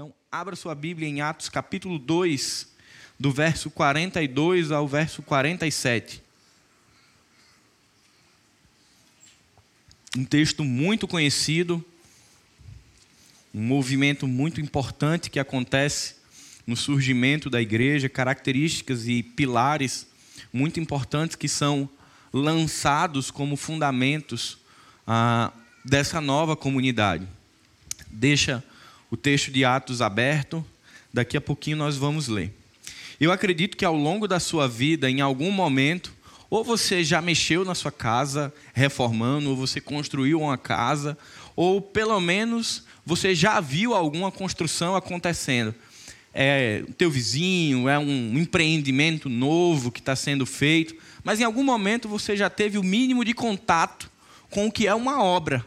Então, abra sua Bíblia em Atos capítulo 2, do verso 42 ao verso 47. Um texto muito conhecido, um movimento muito importante que acontece no surgimento da igreja, características e pilares muito importantes que são lançados como fundamentos ah, dessa nova comunidade. Deixa o texto de Atos aberto, daqui a pouquinho nós vamos ler. Eu acredito que ao longo da sua vida, em algum momento, ou você já mexeu na sua casa reformando, ou você construiu uma casa, ou pelo menos você já viu alguma construção acontecendo. É teu vizinho, é um empreendimento novo que está sendo feito, mas em algum momento você já teve o mínimo de contato com o que é uma obra.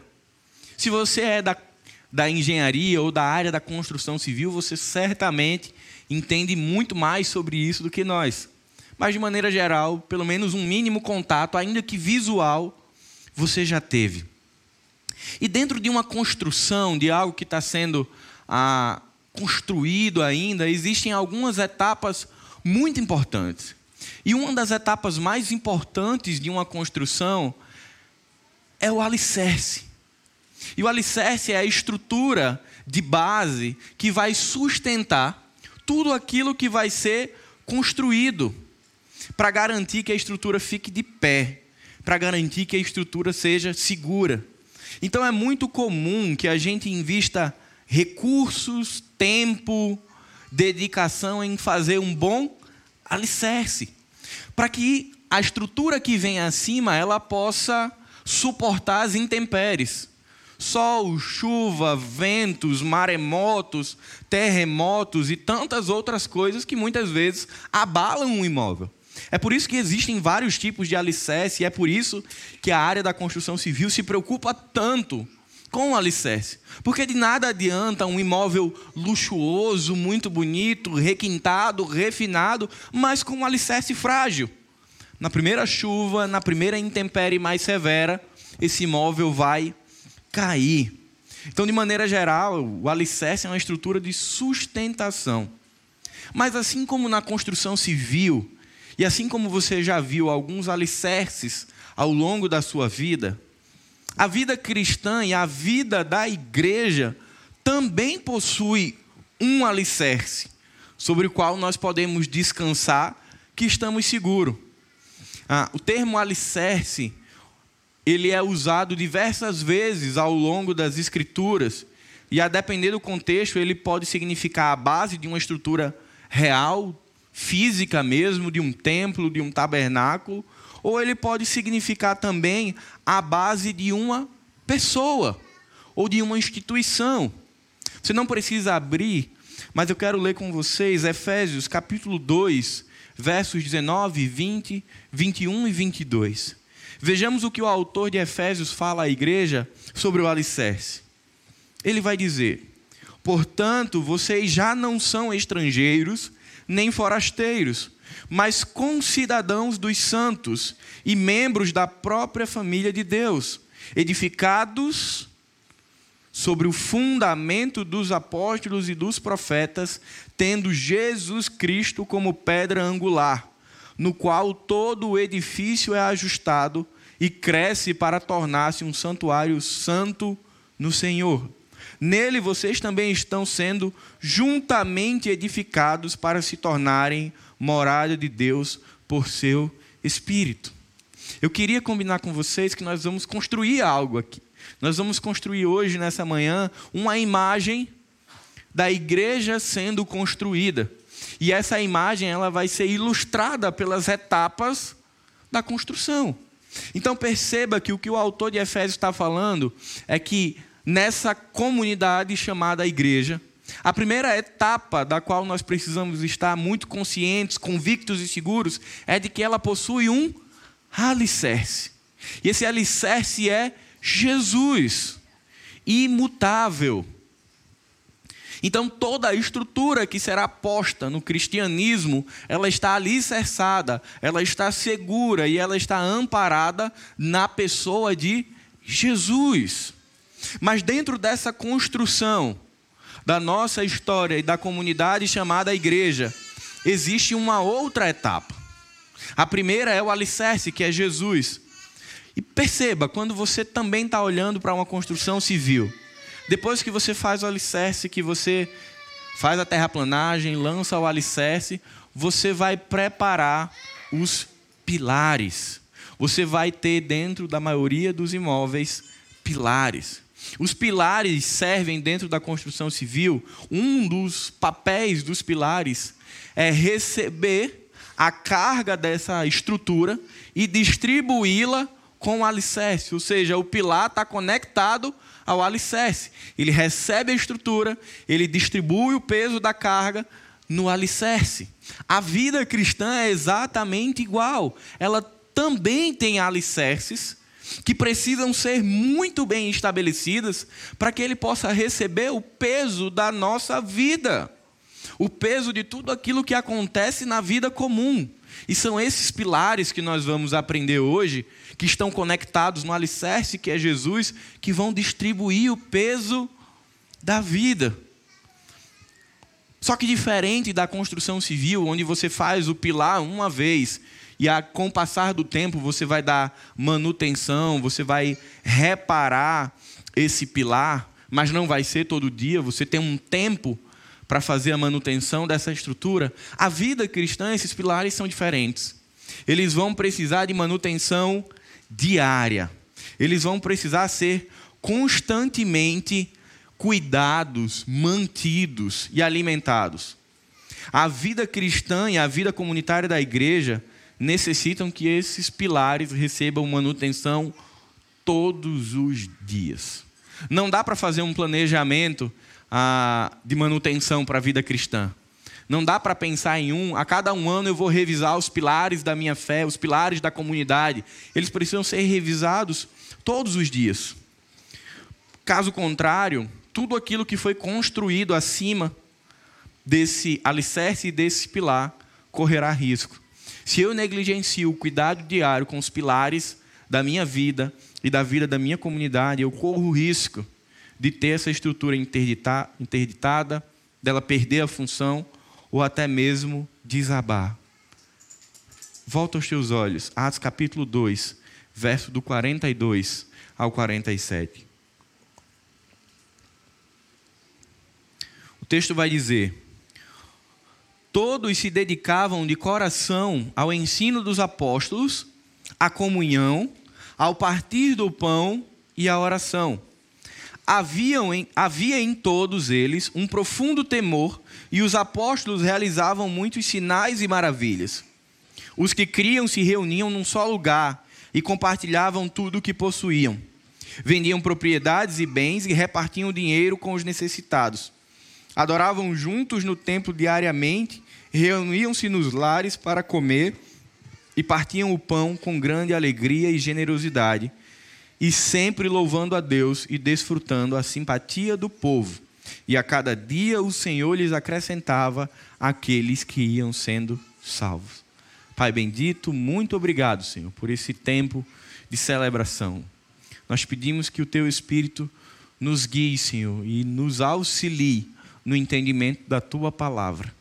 Se você é da da engenharia ou da área da construção civil, você certamente entende muito mais sobre isso do que nós. Mas, de maneira geral, pelo menos um mínimo contato, ainda que visual, você já teve. E dentro de uma construção, de algo que está sendo ah, construído ainda, existem algumas etapas muito importantes. E uma das etapas mais importantes de uma construção é o alicerce. E o alicerce é a estrutura de base que vai sustentar tudo aquilo que vai ser construído para garantir que a estrutura fique de pé, para garantir que a estrutura seja segura. Então é muito comum que a gente invista recursos, tempo, dedicação em fazer um bom alicerce, para que a estrutura que vem acima ela possa suportar as intempéries sol, chuva, ventos, maremotos, terremotos e tantas outras coisas que muitas vezes abalam um imóvel. É por isso que existem vários tipos de alicerce e é por isso que a área da construção civil se preocupa tanto com o alicerce. Porque de nada adianta um imóvel luxuoso, muito bonito, requintado, refinado, mas com um alicerce frágil. Na primeira chuva, na primeira intempérie mais severa, esse imóvel vai cair. Então, de maneira geral, o alicerce é uma estrutura de sustentação. Mas assim como na construção civil, e assim como você já viu alguns alicerces ao longo da sua vida, a vida cristã e a vida da igreja também possui um alicerce sobre o qual nós podemos descansar que estamos seguros. Ah, o termo alicerce ele é usado diversas vezes ao longo das escrituras e a depender do contexto ele pode significar a base de uma estrutura real, física mesmo, de um templo, de um tabernáculo, ou ele pode significar também a base de uma pessoa ou de uma instituição. Você não precisa abrir, mas eu quero ler com vocês Efésios capítulo 2, versos 19, 20, 21 e 22. Vejamos o que o autor de Efésios fala à igreja sobre o alicerce. Ele vai dizer: Portanto, vocês já não são estrangeiros nem forasteiros, mas concidadãos dos santos e membros da própria família de Deus, edificados sobre o fundamento dos apóstolos e dos profetas, tendo Jesus Cristo como pedra angular no qual todo o edifício é ajustado e cresce para tornar-se um santuário santo no Senhor. Nele vocês também estão sendo juntamente edificados para se tornarem morada de Deus por seu Espírito. Eu queria combinar com vocês que nós vamos construir algo aqui. Nós vamos construir hoje, nessa manhã, uma imagem da igreja sendo construída. E essa imagem ela vai ser ilustrada pelas etapas da construção. Então perceba que o que o autor de Efésios está falando é que nessa comunidade chamada igreja, a primeira etapa da qual nós precisamos estar muito conscientes, convictos e seguros é de que ela possui um alicerce. E esse alicerce é Jesus, imutável. Então toda a estrutura que será posta no cristianismo, ela está alicerçada, ela está segura e ela está amparada na pessoa de Jesus. Mas dentro dessa construção, da nossa história e da comunidade chamada igreja, existe uma outra etapa. A primeira é o alicerce, que é Jesus. E perceba, quando você também está olhando para uma construção civil, depois que você faz o alicerce, que você faz a terraplanagem, lança o alicerce, você vai preparar os pilares. Você vai ter dentro da maioria dos imóveis pilares. Os pilares servem dentro da construção civil. Um dos papéis dos pilares é receber a carga dessa estrutura e distribuí-la com o alicerce. Ou seja, o pilar está conectado ao alicerce. Ele recebe a estrutura, ele distribui o peso da carga no alicerce. A vida cristã é exatamente igual. Ela também tem alicerces que precisam ser muito bem estabelecidas para que ele possa receber o peso da nossa vida, o peso de tudo aquilo que acontece na vida comum. E são esses pilares que nós vamos aprender hoje, que estão conectados no alicerce que é Jesus, que vão distribuir o peso da vida. Só que diferente da construção civil, onde você faz o pilar uma vez e a, com o passar do tempo você vai dar manutenção, você vai reparar esse pilar, mas não vai ser todo dia, você tem um tempo para fazer a manutenção dessa estrutura. A vida cristã, esses pilares são diferentes. Eles vão precisar de manutenção diária. Eles vão precisar ser constantemente cuidados, mantidos e alimentados. A vida cristã e a vida comunitária da igreja necessitam que esses pilares recebam manutenção todos os dias. Não dá para fazer um planejamento ah, de manutenção para a vida cristã. Não dá para pensar em um, a cada um ano eu vou revisar os pilares da minha fé, os pilares da comunidade. Eles precisam ser revisados todos os dias. Caso contrário, tudo aquilo que foi construído acima desse alicerce e desse pilar correrá risco. Se eu negligencio o cuidado diário com os pilares da minha vida e da vida da minha comunidade, eu corro risco de ter essa estrutura interditada, dela perder a função ou até mesmo desabar. Volta aos teus olhos, Atos capítulo 2, verso do 42 ao 47. texto vai dizer: Todos se dedicavam de coração ao ensino dos apóstolos, à comunhão, ao partir do pão e à oração. Haviam em, havia em todos eles um profundo temor, e os apóstolos realizavam muitos sinais e maravilhas. Os que criam se reuniam num só lugar e compartilhavam tudo o que possuíam. Vendiam propriedades e bens e repartiam dinheiro com os necessitados adoravam juntos no templo diariamente, reuniam-se nos lares para comer e partiam o pão com grande alegria e generosidade, e sempre louvando a Deus e desfrutando a simpatia do povo. E a cada dia o Senhor lhes acrescentava aqueles que iam sendo salvos. Pai bendito, muito obrigado, Senhor, por esse tempo de celebração. Nós pedimos que o teu Espírito nos guie, Senhor, e nos auxilie no entendimento da tua palavra.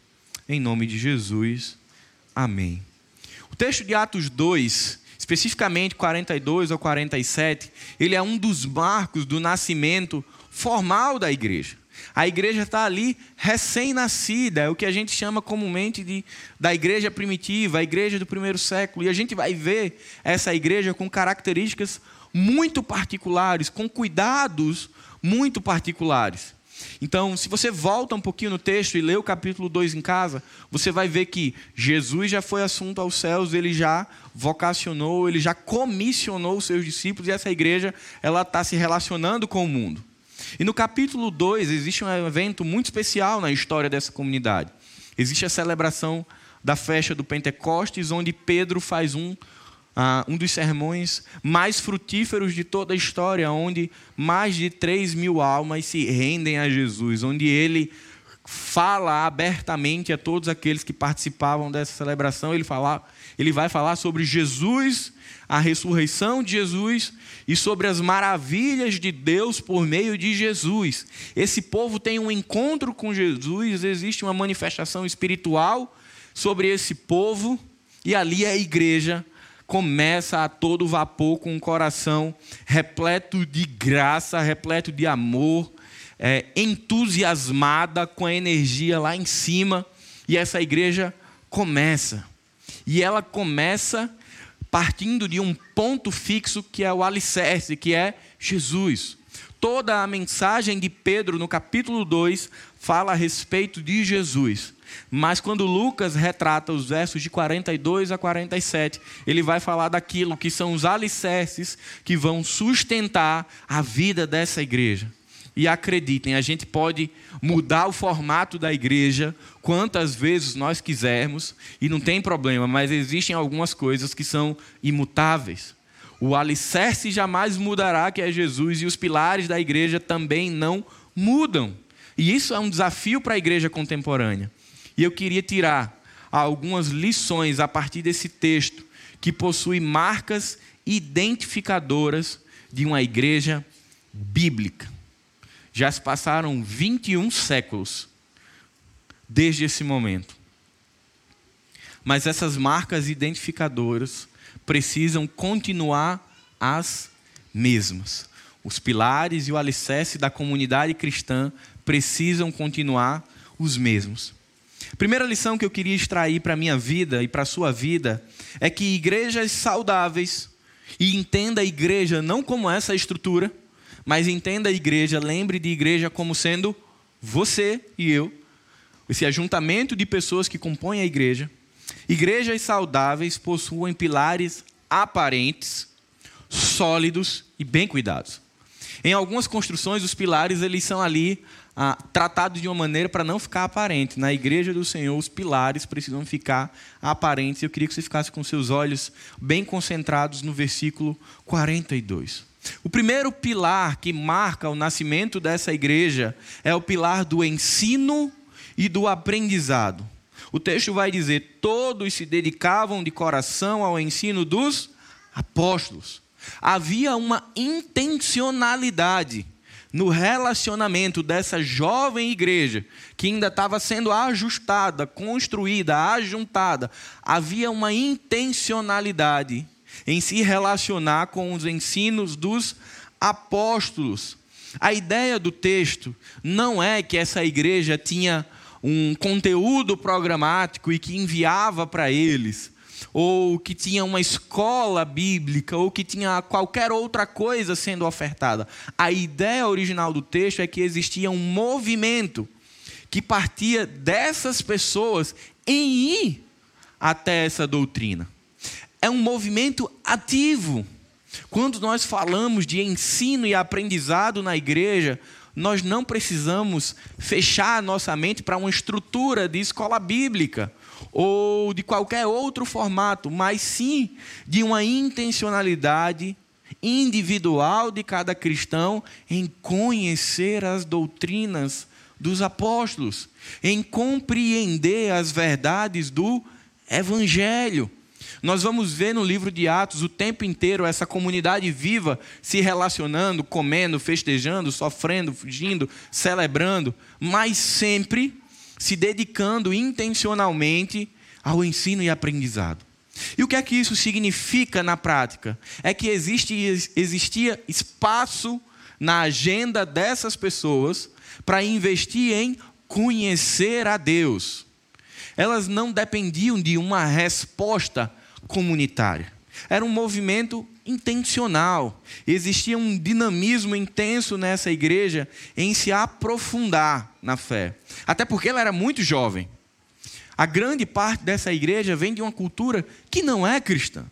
Em nome de Jesus, amém. O texto de Atos 2, especificamente 42 ao 47, ele é um dos marcos do nascimento formal da igreja. A igreja está ali recém-nascida, é o que a gente chama comumente de, da igreja primitiva, a igreja do primeiro século. E a gente vai ver essa igreja com características muito particulares, com cuidados muito particulares. Então, se você volta um pouquinho no texto e lê o capítulo 2 em casa, você vai ver que Jesus já foi assunto aos céus, ele já vocacionou, ele já comissionou os seus discípulos e essa igreja ela está se relacionando com o mundo. E no capítulo 2 existe um evento muito especial na história dessa comunidade. Existe a celebração da festa do Pentecostes, onde Pedro faz um ah, um dos sermões mais frutíferos de toda a história, onde mais de 3 mil almas se rendem a Jesus, onde ele fala abertamente a todos aqueles que participavam dessa celebração. Ele, fala, ele vai falar sobre Jesus, a ressurreição de Jesus e sobre as maravilhas de Deus por meio de Jesus. Esse povo tem um encontro com Jesus, existe uma manifestação espiritual sobre esse povo, e ali a igreja começa a todo vapor com um coração repleto de graça, repleto de amor, é, entusiasmada com a energia lá em cima, e essa igreja começa. E ela começa partindo de um ponto fixo que é o alicerce, que é Jesus. Toda a mensagem de Pedro no capítulo 2 fala a respeito de Jesus. Mas quando Lucas retrata os versos de 42 a 47, ele vai falar daquilo que são os alicerces que vão sustentar a vida dessa igreja. E acreditem, a gente pode mudar o formato da igreja quantas vezes nós quisermos, e não tem problema, mas existem algumas coisas que são imutáveis. O alicerce jamais mudará, que é Jesus, e os pilares da igreja também não mudam. E isso é um desafio para a igreja contemporânea. E eu queria tirar algumas lições a partir desse texto que possui marcas identificadoras de uma igreja bíblica. Já se passaram 21 séculos desde esse momento. Mas essas marcas identificadoras precisam continuar as mesmas. Os pilares e o alicerce da comunidade cristã precisam continuar os mesmos. Primeira lição que eu queria extrair para a minha vida e para a sua vida é que igrejas saudáveis, e entenda a igreja não como essa estrutura, mas entenda a igreja, lembre de igreja como sendo você e eu, esse ajuntamento de pessoas que compõem a igreja. Igrejas saudáveis possuem pilares aparentes, sólidos e bem cuidados. Em algumas construções, os pilares eles são ali ah, tratados de uma maneira para não ficar aparente. Na igreja do Senhor, os pilares precisam ficar aparentes. Eu queria que você ficasse com seus olhos bem concentrados no versículo 42. O primeiro pilar que marca o nascimento dessa igreja é o pilar do ensino e do aprendizado. O texto vai dizer: todos se dedicavam de coração ao ensino dos apóstolos. Havia uma intencionalidade no relacionamento dessa jovem igreja, que ainda estava sendo ajustada, construída, ajuntada, havia uma intencionalidade em se relacionar com os ensinos dos apóstolos. A ideia do texto não é que essa igreja tinha um conteúdo programático e que enviava para eles ou que tinha uma escola bíblica, ou que tinha qualquer outra coisa sendo ofertada. A ideia original do texto é que existia um movimento que partia dessas pessoas em ir até essa doutrina. É um movimento ativo. Quando nós falamos de ensino e aprendizado na igreja, nós não precisamos fechar a nossa mente para uma estrutura de escola bíblica ou de qualquer outro formato, mas sim de uma intencionalidade individual de cada cristão em conhecer as doutrinas dos apóstolos, em compreender as verdades do evangelho. Nós vamos ver no livro de Atos o tempo inteiro essa comunidade viva se relacionando, comendo, festejando, sofrendo, fugindo, celebrando, mas sempre se dedicando intencionalmente ao ensino e aprendizado. E o que é que isso significa na prática? É que existe, existia espaço na agenda dessas pessoas para investir em conhecer a Deus. Elas não dependiam de uma resposta comunitária. Era um movimento intencional. Existia um dinamismo intenso nessa igreja em se aprofundar na fé. Até porque ela era muito jovem. A grande parte dessa igreja vem de uma cultura que não é cristã.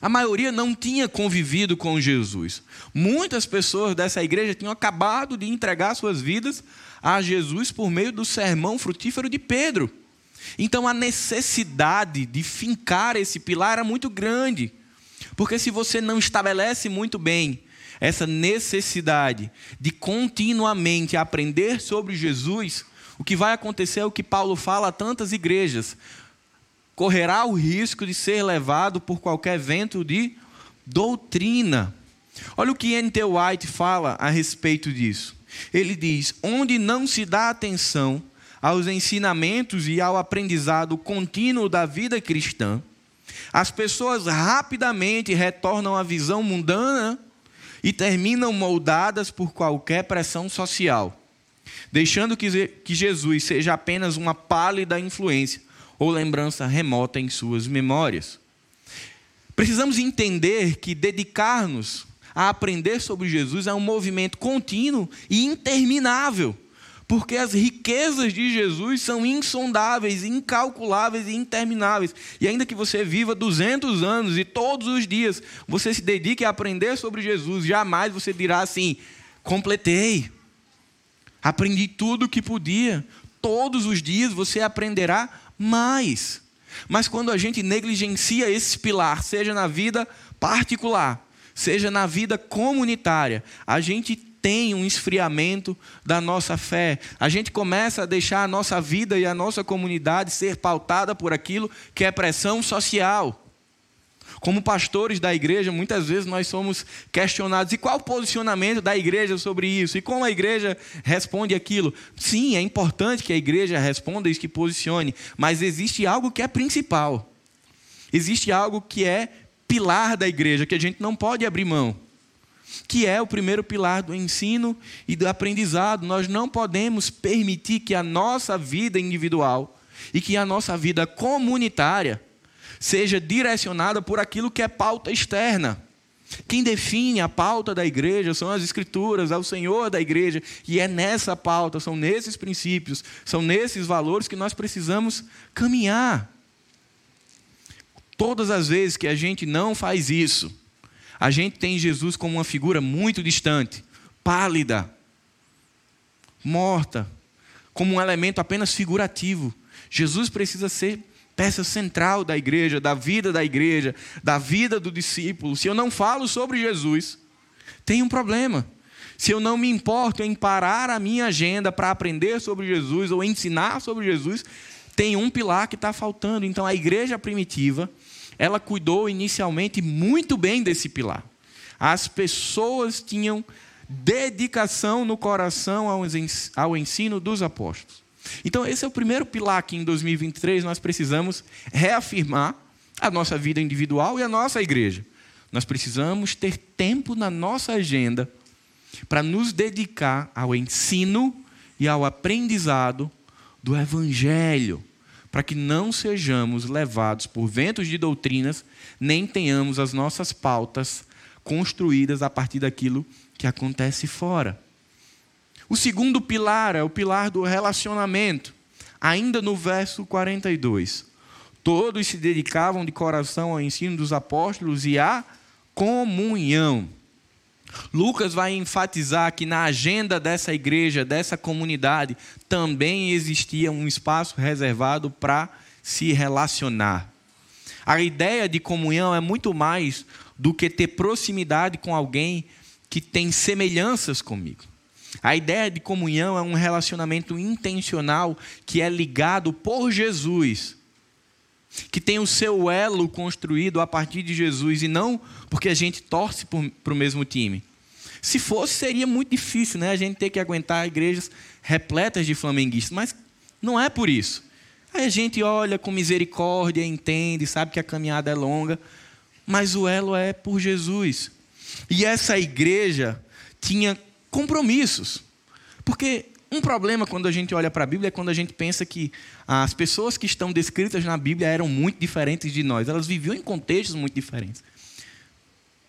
A maioria não tinha convivido com Jesus. Muitas pessoas dessa igreja tinham acabado de entregar suas vidas a Jesus por meio do sermão frutífero de Pedro. Então a necessidade de fincar esse pilar era muito grande. Porque se você não estabelece muito bem essa necessidade de continuamente aprender sobre Jesus, o que vai acontecer é o que Paulo fala a tantas igrejas: correrá o risco de ser levado por qualquer vento de doutrina. Olha o que N.T. White fala a respeito disso. Ele diz: onde não se dá atenção aos ensinamentos e ao aprendizado contínuo da vida cristã, as pessoas rapidamente retornam à visão mundana e terminam moldadas por qualquer pressão social, deixando que Jesus seja apenas uma pálida influência ou lembrança remota em suas memórias. Precisamos entender que dedicar-nos a aprender sobre Jesus é um movimento contínuo e interminável, porque as riquezas de Jesus são insondáveis, incalculáveis e intermináveis. E ainda que você viva 200 anos e todos os dias você se dedique a aprender sobre Jesus, jamais você dirá assim: completei, aprendi tudo o que podia. Todos os dias você aprenderá mais. Mas quando a gente negligencia esse pilar, seja na vida particular, seja na vida comunitária, a gente tem um esfriamento da nossa fé. A gente começa a deixar a nossa vida e a nossa comunidade ser pautada por aquilo que é pressão social. Como pastores da igreja, muitas vezes nós somos questionados: e qual o posicionamento da igreja sobre isso? E como a igreja responde aquilo? Sim, é importante que a igreja responda e que posicione, mas existe algo que é principal. Existe algo que é pilar da igreja, que a gente não pode abrir mão, que é o primeiro pilar do ensino e do aprendizado. Nós não podemos permitir que a nossa vida individual e que a nossa vida comunitária seja direcionada por aquilo que é pauta externa. Quem define a pauta da igreja são as escrituras, é o Senhor da igreja, e é nessa pauta, são nesses princípios, são nesses valores que nós precisamos caminhar. Todas as vezes que a gente não faz isso, a gente tem Jesus como uma figura muito distante, pálida, morta, como um elemento apenas figurativo. Jesus precisa ser peça central da igreja, da vida da igreja, da vida do discípulo. Se eu não falo sobre Jesus, tem um problema. Se eu não me importo em parar a minha agenda para aprender sobre Jesus ou ensinar sobre Jesus, tem um pilar que está faltando. Então, a igreja primitiva, ela cuidou inicialmente muito bem desse pilar. As pessoas tinham dedicação no coração ao ensino dos apóstolos. Então, esse é o primeiro pilar que em 2023 nós precisamos reafirmar a nossa vida individual e a nossa igreja. Nós precisamos ter tempo na nossa agenda para nos dedicar ao ensino e ao aprendizado do Evangelho para que não sejamos levados por ventos de doutrinas, nem tenhamos as nossas pautas construídas a partir daquilo que acontece fora. O segundo pilar é o pilar do relacionamento, ainda no verso 42. Todos se dedicavam de coração ao ensino dos apóstolos e à comunhão. Lucas vai enfatizar que na agenda dessa igreja, dessa comunidade, também existia um espaço reservado para se relacionar. A ideia de comunhão é muito mais do que ter proximidade com alguém que tem semelhanças comigo. A ideia de comunhão é um relacionamento intencional que é ligado por Jesus, que tem o seu elo construído a partir de Jesus e não porque a gente torce para o mesmo time. Se fosse, seria muito difícil né? a gente ter que aguentar igrejas repletas de flamenguistas, mas não é por isso. Aí a gente olha com misericórdia, entende, sabe que a caminhada é longa, mas o elo é por Jesus. E essa igreja tinha compromissos. Porque um problema quando a gente olha para a Bíblia é quando a gente pensa que as pessoas que estão descritas na Bíblia eram muito diferentes de nós. Elas viviam em contextos muito diferentes.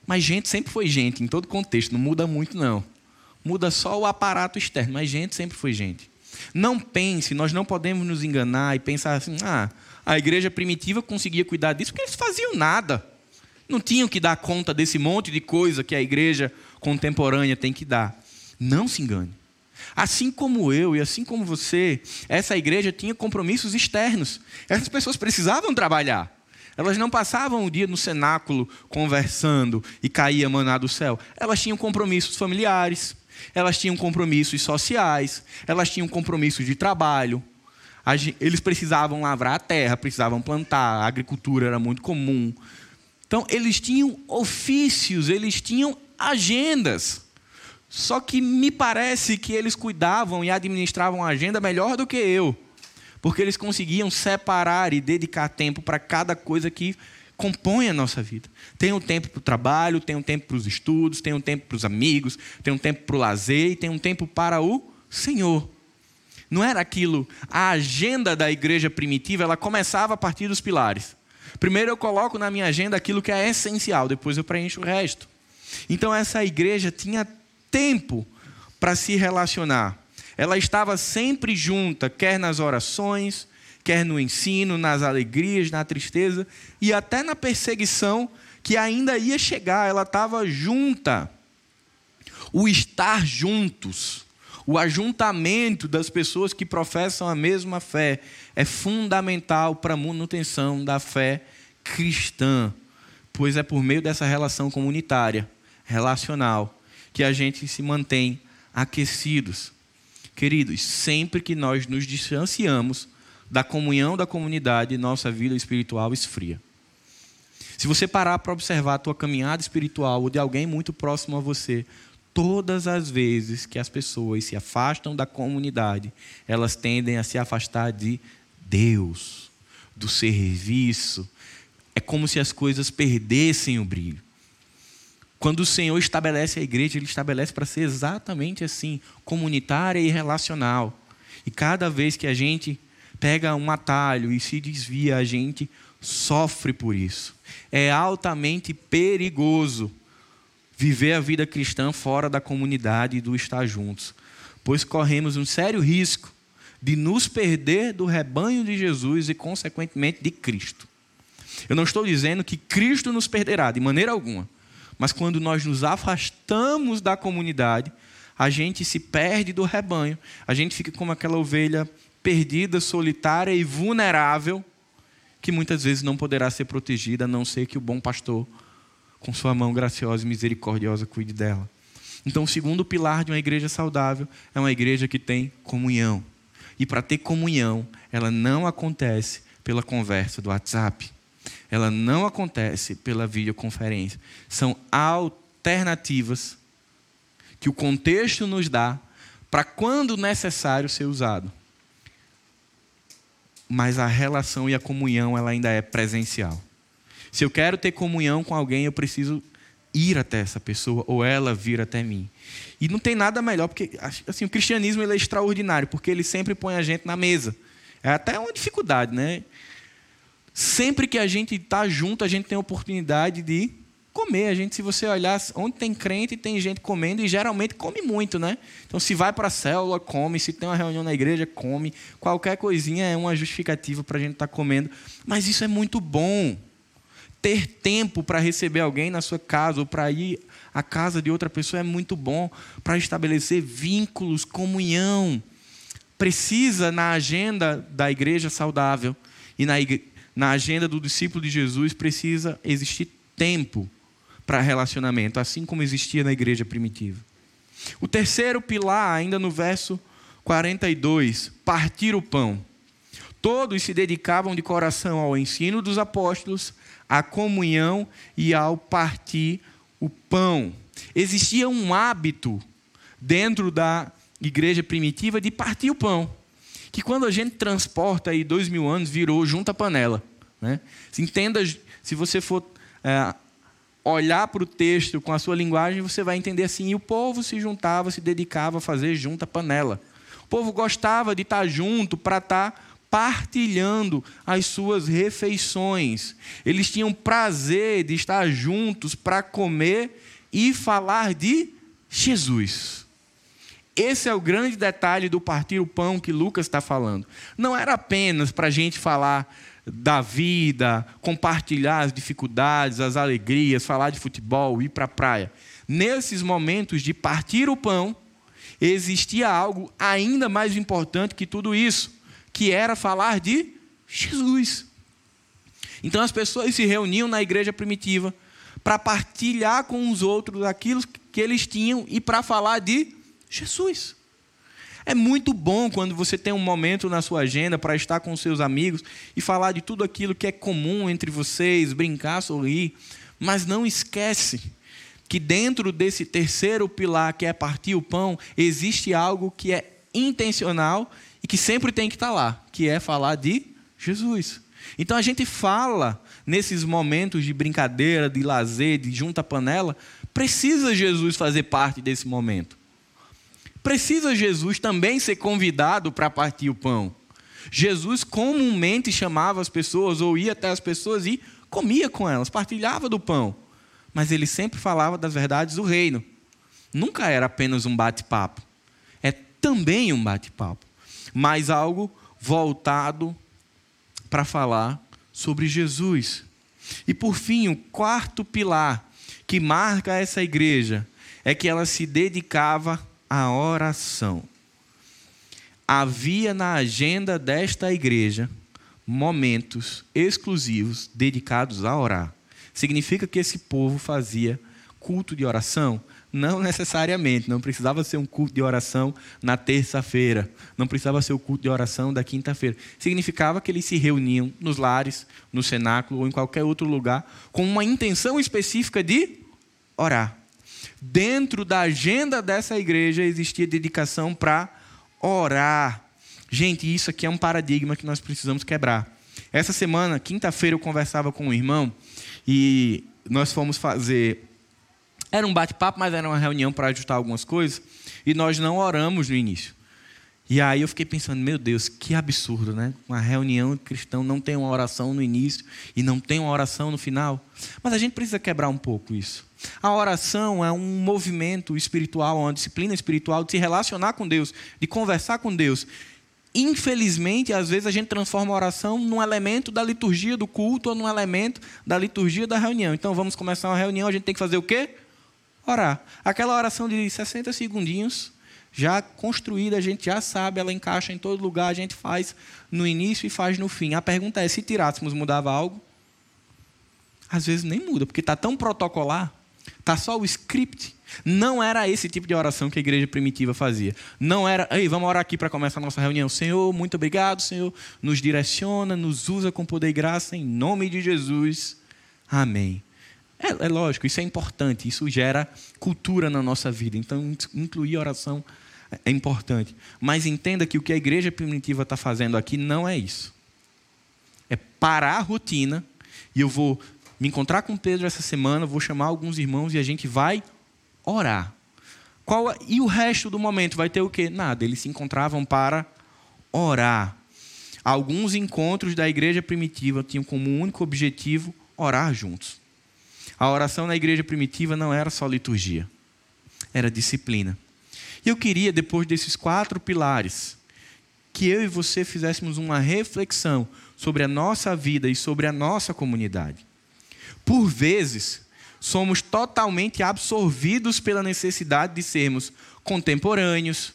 Mas gente sempre foi gente, em todo contexto, não muda muito, não. Muda só o aparato externo, mas gente sempre foi gente. Não pense, nós não podemos nos enganar e pensar assim: ah, a igreja primitiva conseguia cuidar disso porque eles faziam nada. Não tinham que dar conta desse monte de coisa que a igreja contemporânea tem que dar. Não se engane. Assim como eu e assim como você, essa igreja tinha compromissos externos. Essas pessoas precisavam trabalhar. Elas não passavam o dia no cenáculo conversando e caía maná do céu. Elas tinham compromissos familiares, elas tinham compromissos sociais, elas tinham compromissos de trabalho. Eles precisavam lavrar a terra, precisavam plantar, a agricultura era muito comum. Então, eles tinham ofícios, eles tinham agendas. Só que me parece que eles cuidavam e administravam a agenda melhor do que eu, porque eles conseguiam separar e dedicar tempo para cada coisa que compõe a nossa vida. Tem um tempo para o trabalho, tem um tempo para os estudos, tem um tempo para os amigos, tem um tempo para o lazer e tem um tempo para o Senhor. Não era aquilo. A agenda da igreja primitiva, ela começava a partir dos pilares. Primeiro eu coloco na minha agenda aquilo que é essencial, depois eu preencho o resto. Então essa igreja tinha tempo para se relacionar. Ela estava sempre junta, quer nas orações, quer no ensino, nas alegrias, na tristeza e até na perseguição que ainda ia chegar, ela estava junta. O estar juntos, o ajuntamento das pessoas que professam a mesma fé é fundamental para a manutenção da fé cristã, pois é por meio dessa relação comunitária, relacional, que a gente se mantém aquecidos. Queridos, sempre que nós nos distanciamos da comunhão da comunidade, nossa vida espiritual esfria. Se você parar para observar a tua caminhada espiritual ou de alguém muito próximo a você, todas as vezes que as pessoas se afastam da comunidade, elas tendem a se afastar de Deus, do serviço. É como se as coisas perdessem o brilho. Quando o Senhor estabelece a igreja, Ele estabelece para ser exatamente assim, comunitária e relacional. E cada vez que a gente pega um atalho e se desvia, a gente sofre por isso. É altamente perigoso viver a vida cristã fora da comunidade e do estar juntos, pois corremos um sério risco de nos perder do rebanho de Jesus e, consequentemente, de Cristo. Eu não estou dizendo que Cristo nos perderá, de maneira alguma. Mas quando nós nos afastamos da comunidade, a gente se perde do rebanho, a gente fica como aquela ovelha perdida, solitária e vulnerável, que muitas vezes não poderá ser protegida, a não ser que o bom pastor, com sua mão graciosa e misericordiosa, cuide dela. Então, o segundo pilar de uma igreja saudável é uma igreja que tem comunhão. E para ter comunhão, ela não acontece pela conversa do WhatsApp ela não acontece pela videoconferência. São alternativas que o contexto nos dá para quando necessário ser usado. Mas a relação e a comunhão ela ainda é presencial. Se eu quero ter comunhão com alguém, eu preciso ir até essa pessoa ou ela vir até mim. E não tem nada melhor, porque assim, o cristianismo ele é extraordinário, porque ele sempre põe a gente na mesa. É até uma dificuldade, né? Sempre que a gente está junto, a gente tem a oportunidade de comer. A gente, se você olhar onde tem crente, tem gente comendo e geralmente come muito, né? Então, se vai para a célula, come. Se tem uma reunião na igreja, come. Qualquer coisinha é uma justificativa para a gente estar tá comendo. Mas isso é muito bom. Ter tempo para receber alguém na sua casa ou para ir à casa de outra pessoa é muito bom para estabelecer vínculos, comunhão. Precisa na agenda da igreja saudável e na igreja na agenda do discípulo de Jesus precisa existir tempo para relacionamento, assim como existia na igreja primitiva. O terceiro pilar, ainda no verso 42, partir o pão. Todos se dedicavam de coração ao ensino dos apóstolos, à comunhão e ao partir o pão. Existia um hábito dentro da igreja primitiva de partir o pão que quando a gente transporta aí dois mil anos, virou junta panela. Né? Entenda, se você for é, olhar para o texto com a sua linguagem, você vai entender assim: e o povo se juntava, se dedicava a fazer junta panela. O povo gostava de estar junto para estar partilhando as suas refeições. Eles tinham prazer de estar juntos para comer e falar de Jesus. Esse é o grande detalhe do partir o pão que Lucas está falando. Não era apenas para a gente falar da vida, compartilhar as dificuldades, as alegrias, falar de futebol, ir para a praia. Nesses momentos de partir o pão, existia algo ainda mais importante que tudo isso, que era falar de Jesus. Então as pessoas se reuniam na igreja primitiva para partilhar com os outros aquilo que eles tinham e para falar de Jesus. É muito bom quando você tem um momento na sua agenda para estar com seus amigos e falar de tudo aquilo que é comum entre vocês, brincar, sorrir, mas não esquece que dentro desse terceiro pilar, que é partir o pão, existe algo que é intencional e que sempre tem que estar lá, que é falar de Jesus. Então a gente fala nesses momentos de brincadeira, de lazer, de junta panela, precisa Jesus fazer parte desse momento. Precisa Jesus também ser convidado para partir o pão. Jesus comumente chamava as pessoas, ou ia até as pessoas e comia com elas, partilhava do pão. Mas ele sempre falava das verdades do reino. Nunca era apenas um bate-papo. É também um bate-papo, mas algo voltado para falar sobre Jesus. E por fim, o quarto pilar que marca essa igreja é que ela se dedicava à oração. Havia na agenda desta igreja momentos exclusivos dedicados a orar. Significa que esse povo fazia culto de oração? Não necessariamente, não precisava ser um culto de oração na terça-feira, não precisava ser o culto de oração da quinta-feira. Significava que eles se reuniam nos lares, no cenáculo ou em qualquer outro lugar, com uma intenção específica de orar. Dentro da agenda dessa igreja existia dedicação para orar. Gente, isso aqui é um paradigma que nós precisamos quebrar. Essa semana, quinta-feira, eu conversava com um irmão e nós fomos fazer era um bate-papo, mas era uma reunião para ajustar algumas coisas. E nós não oramos no início. E aí eu fiquei pensando, meu Deus, que absurdo, né? Uma reunião cristã não tem uma oração no início e não tem uma oração no final. Mas a gente precisa quebrar um pouco isso. A oração é um movimento espiritual, uma disciplina espiritual de se relacionar com Deus, de conversar com Deus. Infelizmente, às vezes a gente transforma a oração num elemento da liturgia do culto ou num elemento da liturgia da reunião. Então vamos começar uma reunião, a gente tem que fazer o quê? orar. Aquela oração de 60 segundinhos, já construída, a gente já sabe, ela encaixa em todo lugar, a gente faz no início e faz no fim. A pergunta é: se tirássemos, mudava algo? Às vezes nem muda, porque está tão protocolar, está só o script. Não era esse tipo de oração que a igreja primitiva fazia. Não era, ei, vamos orar aqui para começar a nossa reunião. Senhor, muito obrigado, Senhor. Nos direciona, nos usa com poder e graça, em nome de Jesus. Amém. É, é lógico, isso é importante, isso gera cultura na nossa vida. Então, incluir oração é importante. Mas entenda que o que a igreja primitiva está fazendo aqui não é isso. É parar a rotina e eu vou me encontrar com Pedro essa semana, vou chamar alguns irmãos e a gente vai orar. Qual, e o resto do momento vai ter o quê? Nada. Eles se encontravam para orar. Alguns encontros da igreja primitiva tinham como único objetivo orar juntos. A oração na igreja primitiva não era só liturgia, era disciplina. E eu queria, depois desses quatro pilares, que eu e você fizéssemos uma reflexão sobre a nossa vida e sobre a nossa comunidade. Por vezes, somos totalmente absorvidos pela necessidade de sermos contemporâneos,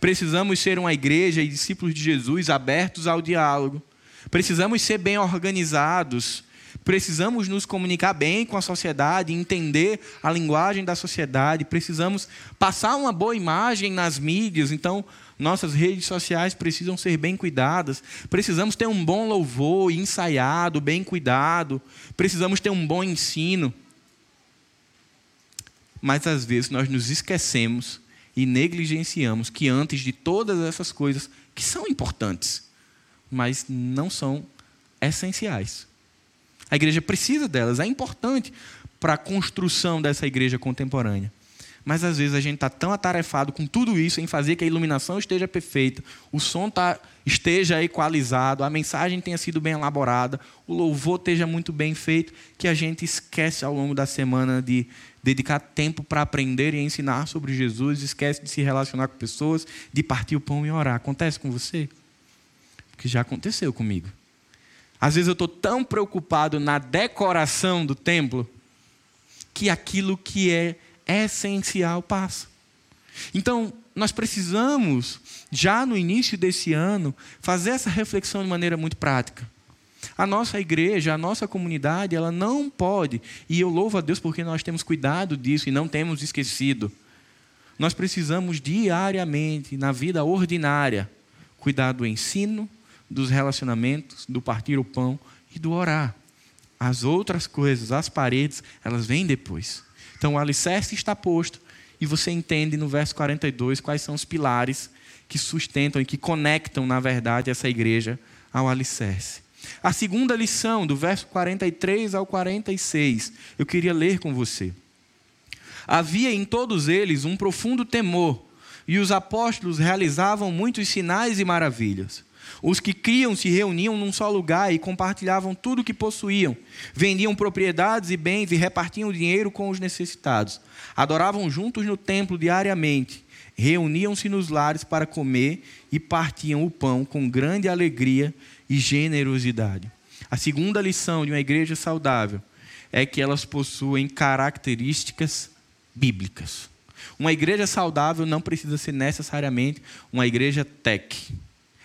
precisamos ser uma igreja e discípulos de Jesus abertos ao diálogo, precisamos ser bem organizados, Precisamos nos comunicar bem com a sociedade, entender a linguagem da sociedade, precisamos passar uma boa imagem nas mídias, então nossas redes sociais precisam ser bem cuidadas, precisamos ter um bom louvor ensaiado, bem cuidado, precisamos ter um bom ensino. Mas às vezes nós nos esquecemos e negligenciamos que antes de todas essas coisas, que são importantes, mas não são essenciais. A igreja precisa delas, é importante para a construção dessa igreja contemporânea. Mas às vezes a gente está tão atarefado com tudo isso, em fazer que a iluminação esteja perfeita, o som tá, esteja equalizado, a mensagem tenha sido bem elaborada, o louvor esteja muito bem feito, que a gente esquece ao longo da semana de dedicar tempo para aprender e ensinar sobre Jesus, esquece de se relacionar com pessoas, de partir o pão e orar. Acontece com você? Porque já aconteceu comigo. Às vezes eu estou tão preocupado na decoração do templo que aquilo que é essencial passa. Então, nós precisamos, já no início desse ano, fazer essa reflexão de maneira muito prática. A nossa igreja, a nossa comunidade, ela não pode, e eu louvo a Deus porque nós temos cuidado disso e não temos esquecido. Nós precisamos diariamente, na vida ordinária, cuidar do ensino, dos relacionamentos, do partir o pão e do orar. As outras coisas, as paredes, elas vêm depois. Então o alicerce está posto e você entende no verso 42 quais são os pilares que sustentam e que conectam, na verdade, essa igreja ao alicerce. A segunda lição, do verso 43 ao 46, eu queria ler com você. Havia em todos eles um profundo temor, e os apóstolos realizavam muitos sinais e maravilhas. Os que criam se reuniam num só lugar e compartilhavam tudo o que possuíam. Vendiam propriedades e bens e repartiam o dinheiro com os necessitados. Adoravam juntos no templo diariamente. Reuniam-se nos lares para comer e partiam o pão com grande alegria e generosidade. A segunda lição de uma igreja saudável é que elas possuem características bíblicas. Uma igreja saudável não precisa ser necessariamente uma igreja tech.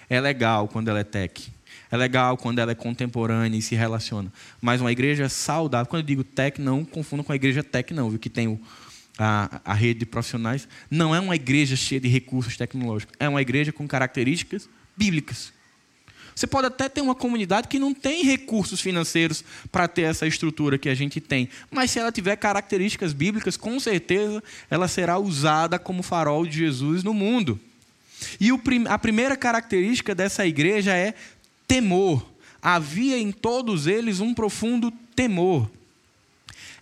É legal quando ela é tech. É legal quando ela é contemporânea e se relaciona. Mas uma igreja saudável, quando eu digo tech, não confunda com a igreja tech, não, viu? Que tem o, a, a rede de profissionais. Não é uma igreja cheia de recursos tecnológicos. É uma igreja com características bíblicas. Você pode até ter uma comunidade que não tem recursos financeiros para ter essa estrutura que a gente tem, mas se ela tiver características bíblicas, com certeza ela será usada como farol de Jesus no mundo. E a primeira característica dessa igreja é temor. Havia em todos eles um profundo temor.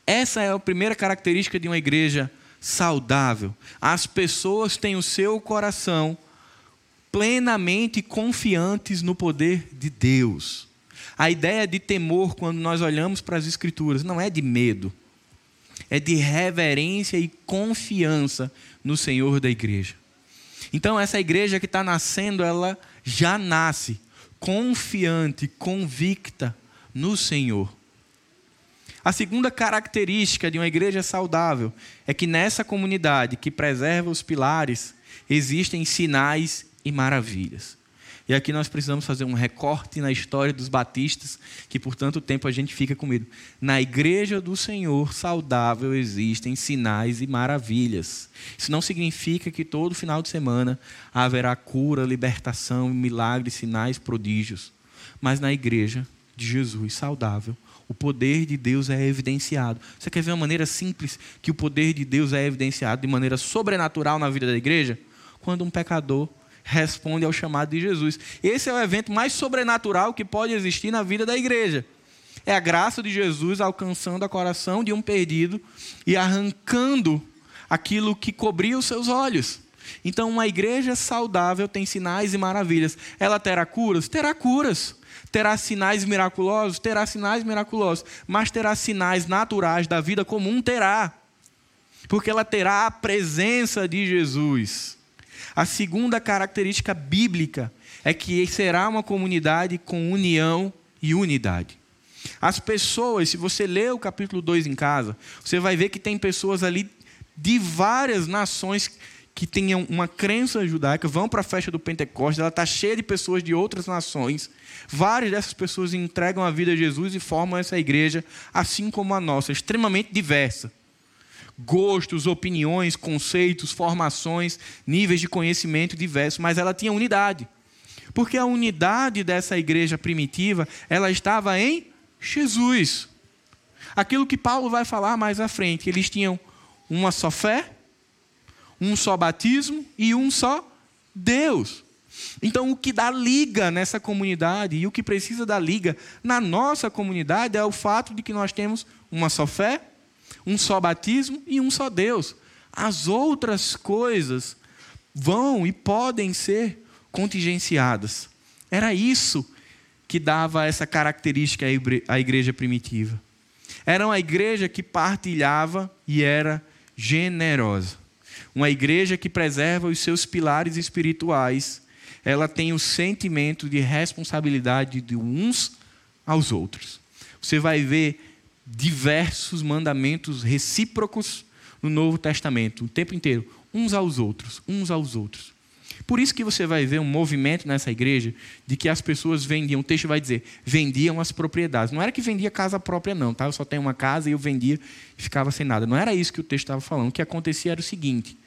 Essa é a primeira característica de uma igreja saudável. As pessoas têm o seu coração plenamente confiantes no poder de Deus. A ideia de temor, quando nós olhamos para as Escrituras, não é de medo, é de reverência e confiança no Senhor da igreja. Então, essa igreja que está nascendo, ela já nasce confiante, convicta no Senhor. A segunda característica de uma igreja saudável é que nessa comunidade que preserva os pilares, existem sinais e maravilhas. E aqui nós precisamos fazer um recorte na história dos batistas, que por tanto tempo a gente fica com medo. Na igreja do Senhor saudável existem sinais e maravilhas. Isso não significa que todo final de semana haverá cura, libertação, milagres, sinais, prodígios. Mas na igreja de Jesus saudável, o poder de Deus é evidenciado. Você quer ver uma maneira simples que o poder de Deus é evidenciado de maneira sobrenatural na vida da igreja? Quando um pecador responde ao chamado de Jesus. Esse é o evento mais sobrenatural que pode existir na vida da igreja. É a graça de Jesus alcançando o coração de um perdido e arrancando aquilo que cobria os seus olhos. Então, uma igreja saudável tem sinais e maravilhas. Ela terá curas? Terá curas. Terá sinais miraculosos? Terá sinais miraculosos. Mas terá sinais naturais da vida comum? Terá. Porque ela terá a presença de Jesus. A segunda característica bíblica é que será uma comunidade com união e unidade. As pessoas, se você ler o capítulo 2 em casa, você vai ver que tem pessoas ali de várias nações que tenham uma crença judaica, vão para a festa do Pentecostes, ela está cheia de pessoas de outras nações. Várias dessas pessoas entregam a vida a Jesus e formam essa igreja, assim como a nossa, extremamente diversa gostos, opiniões, conceitos, formações, níveis de conhecimento diversos, mas ela tinha unidade. Porque a unidade dessa igreja primitiva, ela estava em Jesus. Aquilo que Paulo vai falar mais à frente, eles tinham uma só fé, um só batismo e um só Deus. Então, o que dá liga nessa comunidade e o que precisa dar liga na nossa comunidade é o fato de que nós temos uma só fé, um só batismo e um só Deus. As outras coisas vão e podem ser contingenciadas. Era isso que dava essa característica à igreja primitiva. Era uma igreja que partilhava e era generosa. Uma igreja que preserva os seus pilares espirituais. Ela tem o sentimento de responsabilidade de uns aos outros. Você vai ver diversos mandamentos recíprocos no Novo Testamento, o tempo inteiro, uns aos outros, uns aos outros. Por isso que você vai ver um movimento nessa igreja de que as pessoas vendiam, o texto vai dizer, vendiam as propriedades. Não era que vendia casa própria, não, tá? Eu só tenho uma casa e eu vendia e ficava sem nada. Não era isso que o texto estava falando. O que acontecia era o seguinte: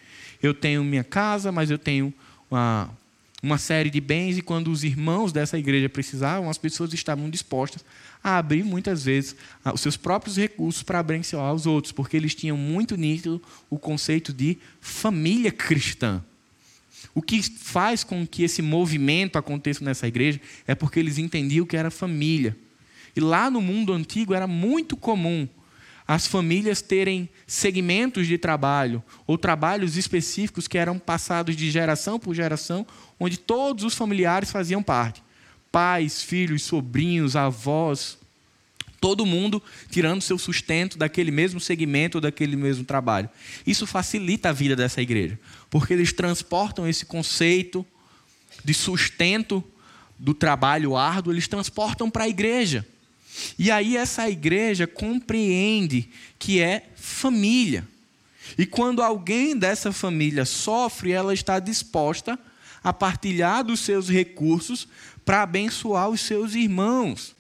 eu tenho minha casa, mas eu tenho uma, uma série de bens, e quando os irmãos dessa igreja precisavam, as pessoas estavam dispostas a abrir muitas vezes os seus próprios recursos para abençoar os outros, porque eles tinham muito nítido o conceito de família cristã. O que faz com que esse movimento aconteça nessa igreja é porque eles entendiam que era família. E lá no mundo antigo era muito comum as famílias terem segmentos de trabalho ou trabalhos específicos que eram passados de geração por geração, onde todos os familiares faziam parte. Pais, filhos, sobrinhos, avós, todo mundo tirando seu sustento daquele mesmo segmento, daquele mesmo trabalho. Isso facilita a vida dessa igreja, porque eles transportam esse conceito de sustento do trabalho árduo, eles transportam para a igreja. E aí essa igreja compreende que é família. E quando alguém dessa família sofre, ela está disposta a partilhar dos seus recursos para abençoar os seus irmãos.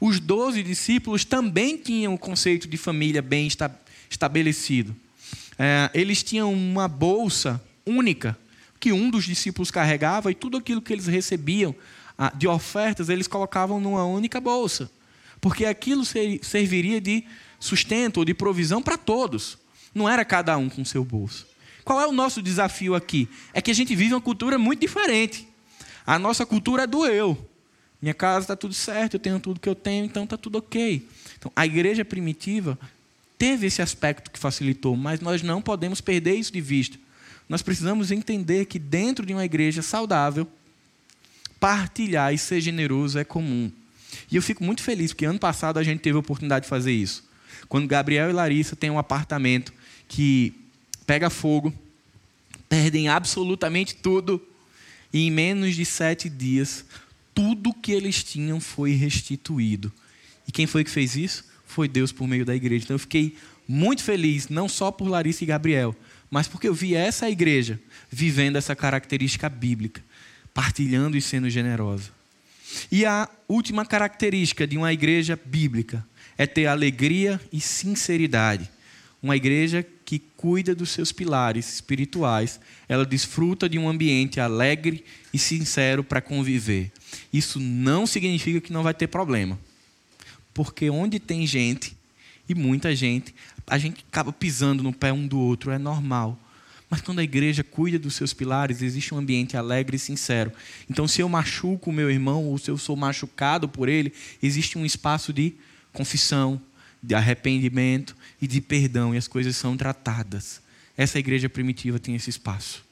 Os doze discípulos também tinham o conceito de família bem estabelecido. É, eles tinham uma bolsa única que um dos discípulos carregava e tudo aquilo que eles recebiam de ofertas eles colocavam numa única bolsa porque aquilo serviria de sustento ou de provisão para todos. Não era cada um com seu bolso. Qual é o nosso desafio aqui? É que a gente vive uma cultura muito diferente. A nossa cultura é do eu. Minha casa está tudo certo, eu tenho tudo que eu tenho, então está tudo ok. Então, a igreja primitiva teve esse aspecto que facilitou, mas nós não podemos perder isso de vista. Nós precisamos entender que dentro de uma igreja saudável, partilhar e ser generoso é comum. E eu fico muito feliz, porque ano passado a gente teve a oportunidade de fazer isso. Quando Gabriel e Larissa têm um apartamento que pega fogo, perdem absolutamente tudo, e em menos de sete dias, tudo que eles tinham foi restituído. E quem foi que fez isso? Foi Deus por meio da igreja. Então eu fiquei muito feliz, não só por Larissa e Gabriel, mas porque eu vi essa igreja vivendo essa característica bíblica, partilhando e sendo generosa. E a última característica de uma igreja bíblica é ter alegria e sinceridade. Uma igreja que cuida dos seus pilares espirituais, ela desfruta de um ambiente alegre e sincero para conviver. Isso não significa que não vai ter problema. Porque onde tem gente, e muita gente, a gente acaba pisando no pé um do outro, é normal. Mas quando a igreja cuida dos seus pilares, existe um ambiente alegre e sincero. Então, se eu machuco o meu irmão ou se eu sou machucado por ele, existe um espaço de confissão, de arrependimento e de perdão, e as coisas são tratadas. Essa igreja primitiva tem esse espaço.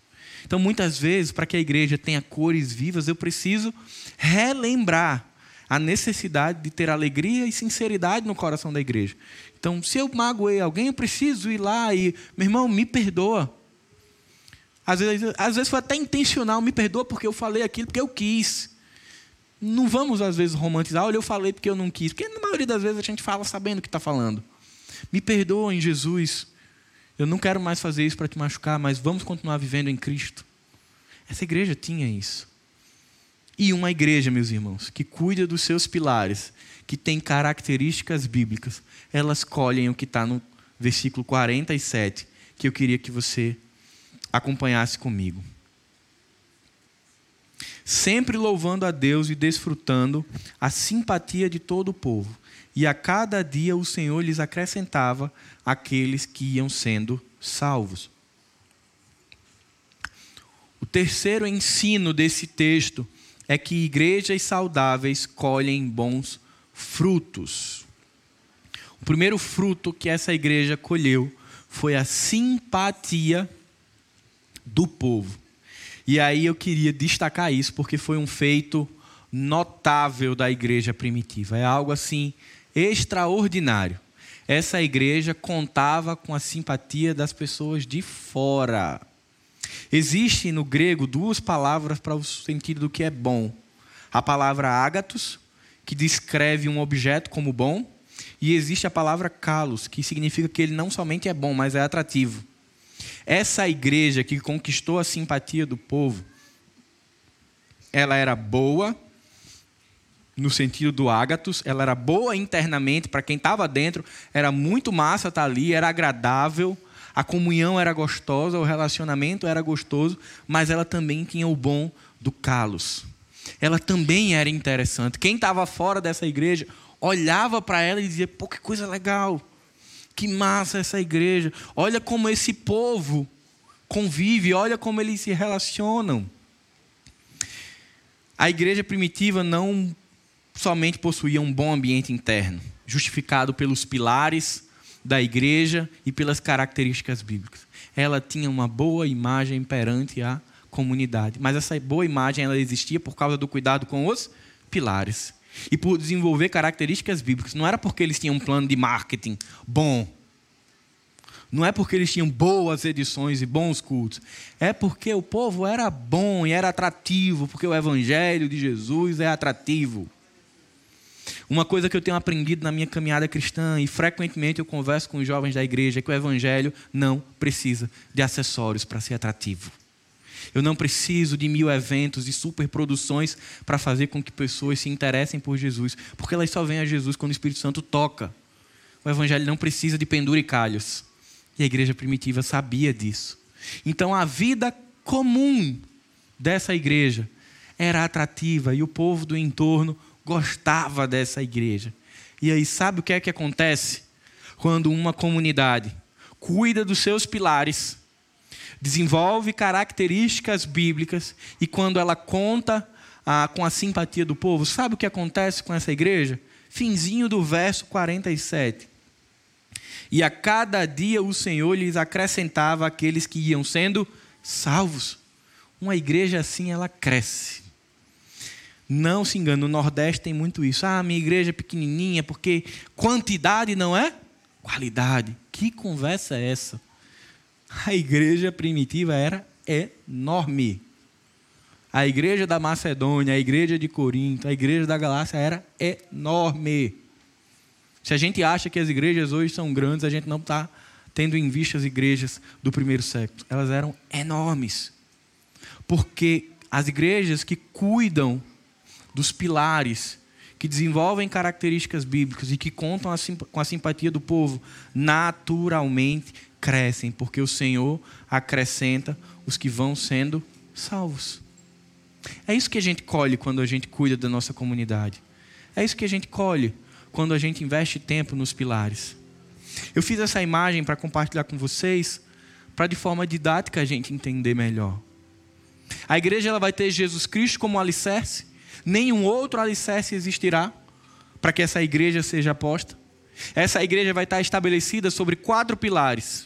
Então, muitas vezes, para que a igreja tenha cores vivas, eu preciso relembrar a necessidade de ter alegria e sinceridade no coração da igreja. Então, se eu magoei alguém, eu preciso ir lá e, meu irmão, me perdoa. Às vezes, às vezes foi até intencional, me perdoa porque eu falei aquilo porque eu quis. Não vamos, às vezes, romantizar, olha, eu falei porque eu não quis. Porque na maioria das vezes a gente fala sabendo o que está falando. Me perdoa em Jesus. Eu não quero mais fazer isso para te machucar, mas vamos continuar vivendo em Cristo. Essa igreja tinha isso. E uma igreja, meus irmãos, que cuida dos seus pilares, que tem características bíblicas, elas colhem o que está no versículo 47, que eu queria que você acompanhasse comigo. Sempre louvando a Deus e desfrutando a simpatia de todo o povo. E a cada dia o Senhor lhes acrescentava aqueles que iam sendo salvos. O terceiro ensino desse texto é que igrejas saudáveis colhem bons frutos. O primeiro fruto que essa igreja colheu foi a simpatia do povo. E aí eu queria destacar isso porque foi um feito notável da igreja primitiva. É algo assim extraordinário. Essa igreja contava com a simpatia das pessoas de fora. Existe no grego duas palavras para o sentido do que é bom. A palavra ágatos, que descreve um objeto como bom, e existe a palavra kalos, que significa que ele não somente é bom, mas é atrativo. Essa igreja que conquistou a simpatia do povo ela era boa, no sentido do ágatos, ela era boa internamente, para quem estava dentro, era muito massa estar tá ali, era agradável, a comunhão era gostosa, o relacionamento era gostoso, mas ela também tinha o bom do calos. Ela também era interessante. Quem estava fora dessa igreja olhava para ela e dizia: pô, que coisa legal, que massa essa igreja, olha como esse povo convive, olha como eles se relacionam. A igreja primitiva não somente possuía um bom ambiente interno, justificado pelos pilares da igreja e pelas características bíblicas. Ela tinha uma boa imagem perante a comunidade, mas essa boa imagem ela existia por causa do cuidado com os pilares e por desenvolver características bíblicas. Não era porque eles tinham um plano de marketing bom, não é porque eles tinham boas edições e bons cultos. É porque o povo era bom e era atrativo, porque o evangelho de Jesus é atrativo. Uma coisa que eu tenho aprendido na minha caminhada cristã e frequentemente eu converso com os jovens da igreja é que o evangelho não precisa de acessórios para ser atrativo. Eu não preciso de mil eventos e superproduções para fazer com que pessoas se interessem por Jesus, porque elas só vêm a Jesus quando o Espírito Santo toca. O evangelho não precisa de penduricalhos. E a igreja primitiva sabia disso. Então a vida comum dessa igreja era atrativa e o povo do entorno gostava dessa igreja. E aí, sabe o que é que acontece? Quando uma comunidade cuida dos seus pilares, desenvolve características bíblicas e quando ela conta ah, com a simpatia do povo, sabe o que acontece com essa igreja? Finzinho do verso 47. E a cada dia o Senhor lhes acrescentava aqueles que iam sendo salvos. Uma igreja assim, ela cresce. Não se engane, no Nordeste tem muito isso. Ah, minha igreja é pequenininha, porque quantidade não é qualidade. Que conversa é essa? A igreja primitiva era enorme. A igreja da Macedônia, a igreja de Corinto, a igreja da Galácia era enorme. Se a gente acha que as igrejas hoje são grandes, a gente não está tendo em vista as igrejas do primeiro século. Elas eram enormes. Porque as igrejas que cuidam dos pilares, que desenvolvem características bíblicas e que contam com a simpatia do povo, naturalmente crescem, porque o Senhor acrescenta os que vão sendo salvos. É isso que a gente colhe quando a gente cuida da nossa comunidade. É isso que a gente colhe quando a gente investe tempo nos pilares. Eu fiz essa imagem para compartilhar com vocês, para de forma didática a gente entender melhor. A igreja ela vai ter Jesus Cristo como alicerce nenhum outro alicerce existirá para que essa igreja seja posta. Essa igreja vai estar estabelecida sobre quatro pilares.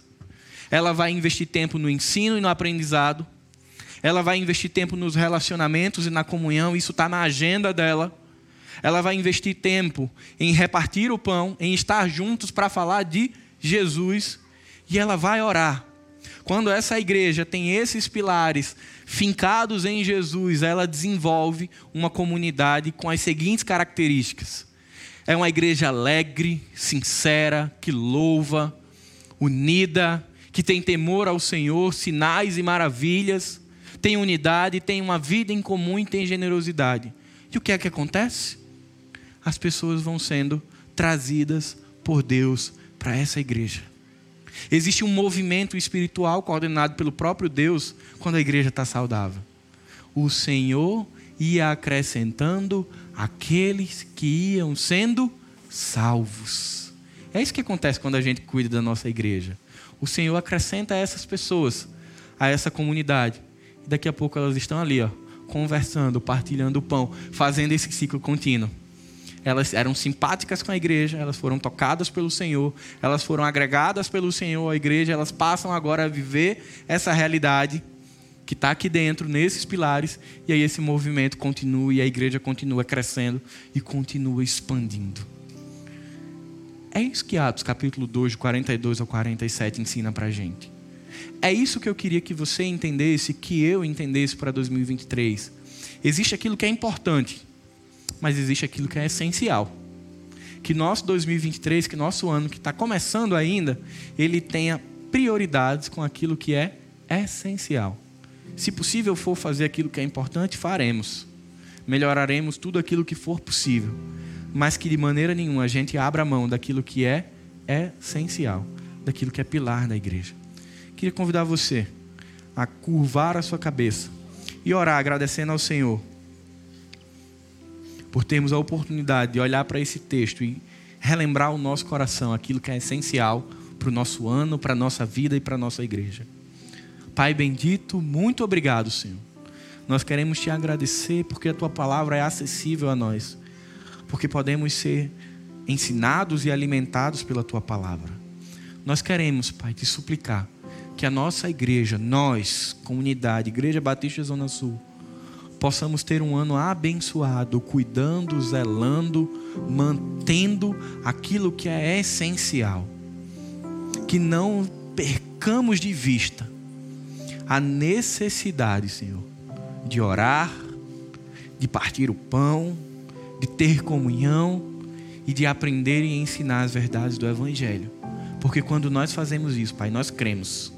Ela vai investir tempo no ensino e no aprendizado. Ela vai investir tempo nos relacionamentos e na comunhão, isso está na agenda dela. Ela vai investir tempo em repartir o pão, em estar juntos para falar de Jesus. E ela vai orar. Quando essa igreja tem esses pilares fincados em Jesus, ela desenvolve uma comunidade com as seguintes características: é uma igreja alegre, sincera, que louva, unida, que tem temor ao Senhor, sinais e maravilhas, tem unidade, tem uma vida em comum e tem generosidade. E o que é que acontece? As pessoas vão sendo trazidas por Deus para essa igreja. Existe um movimento espiritual coordenado pelo próprio Deus quando a igreja está saudável. O Senhor ia acrescentando aqueles que iam sendo salvos. É isso que acontece quando a gente cuida da nossa igreja. O Senhor acrescenta essas pessoas a essa comunidade. Daqui a pouco elas estão ali, ó, conversando, partilhando o pão, fazendo esse ciclo contínuo elas eram simpáticas com a igreja, elas foram tocadas pelo Senhor, elas foram agregadas pelo Senhor à igreja, elas passam agora a viver essa realidade que está aqui dentro, nesses pilares, e aí esse movimento continua e a igreja continua crescendo e continua expandindo. É isso que Atos capítulo 2, de 42 ao 47 ensina para a gente. É isso que eu queria que você entendesse, que eu entendesse para 2023. Existe aquilo que é importante, mas existe aquilo que é essencial. Que nosso 2023, que nosso ano que está começando ainda, ele tenha prioridades com aquilo que é essencial. Se possível for fazer aquilo que é importante, faremos. melhoraremos tudo aquilo que for possível, mas que de maneira nenhuma a gente abra mão daquilo que é essencial, daquilo que é pilar da igreja. Queria convidar você a curvar a sua cabeça e orar agradecendo ao Senhor por termos a oportunidade de olhar para esse texto e relembrar o nosso coração aquilo que é essencial para o nosso ano, para a nossa vida e para a nossa igreja. Pai bendito, muito obrigado, Senhor. Nós queremos te agradecer porque a tua palavra é acessível a nós, porque podemos ser ensinados e alimentados pela tua palavra. Nós queremos, Pai, te suplicar que a nossa igreja, nós, comunidade, Igreja Batista Zona Sul, possamos ter um ano abençoado, cuidando, zelando, mantendo aquilo que é essencial. Que não percamos de vista a necessidade, Senhor, de orar, de partir o pão, de ter comunhão e de aprender e ensinar as verdades do Evangelho. Porque quando nós fazemos isso, Pai, nós cremos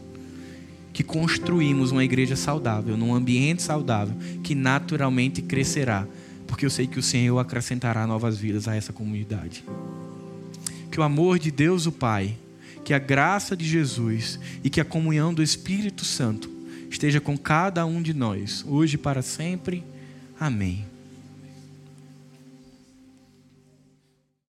que construímos uma igreja saudável, num ambiente saudável, que naturalmente crescerá, porque eu sei que o Senhor acrescentará novas vidas a essa comunidade. Que o amor de Deus, o Pai, que a graça de Jesus e que a comunhão do Espírito Santo esteja com cada um de nós, hoje e para sempre. Amém.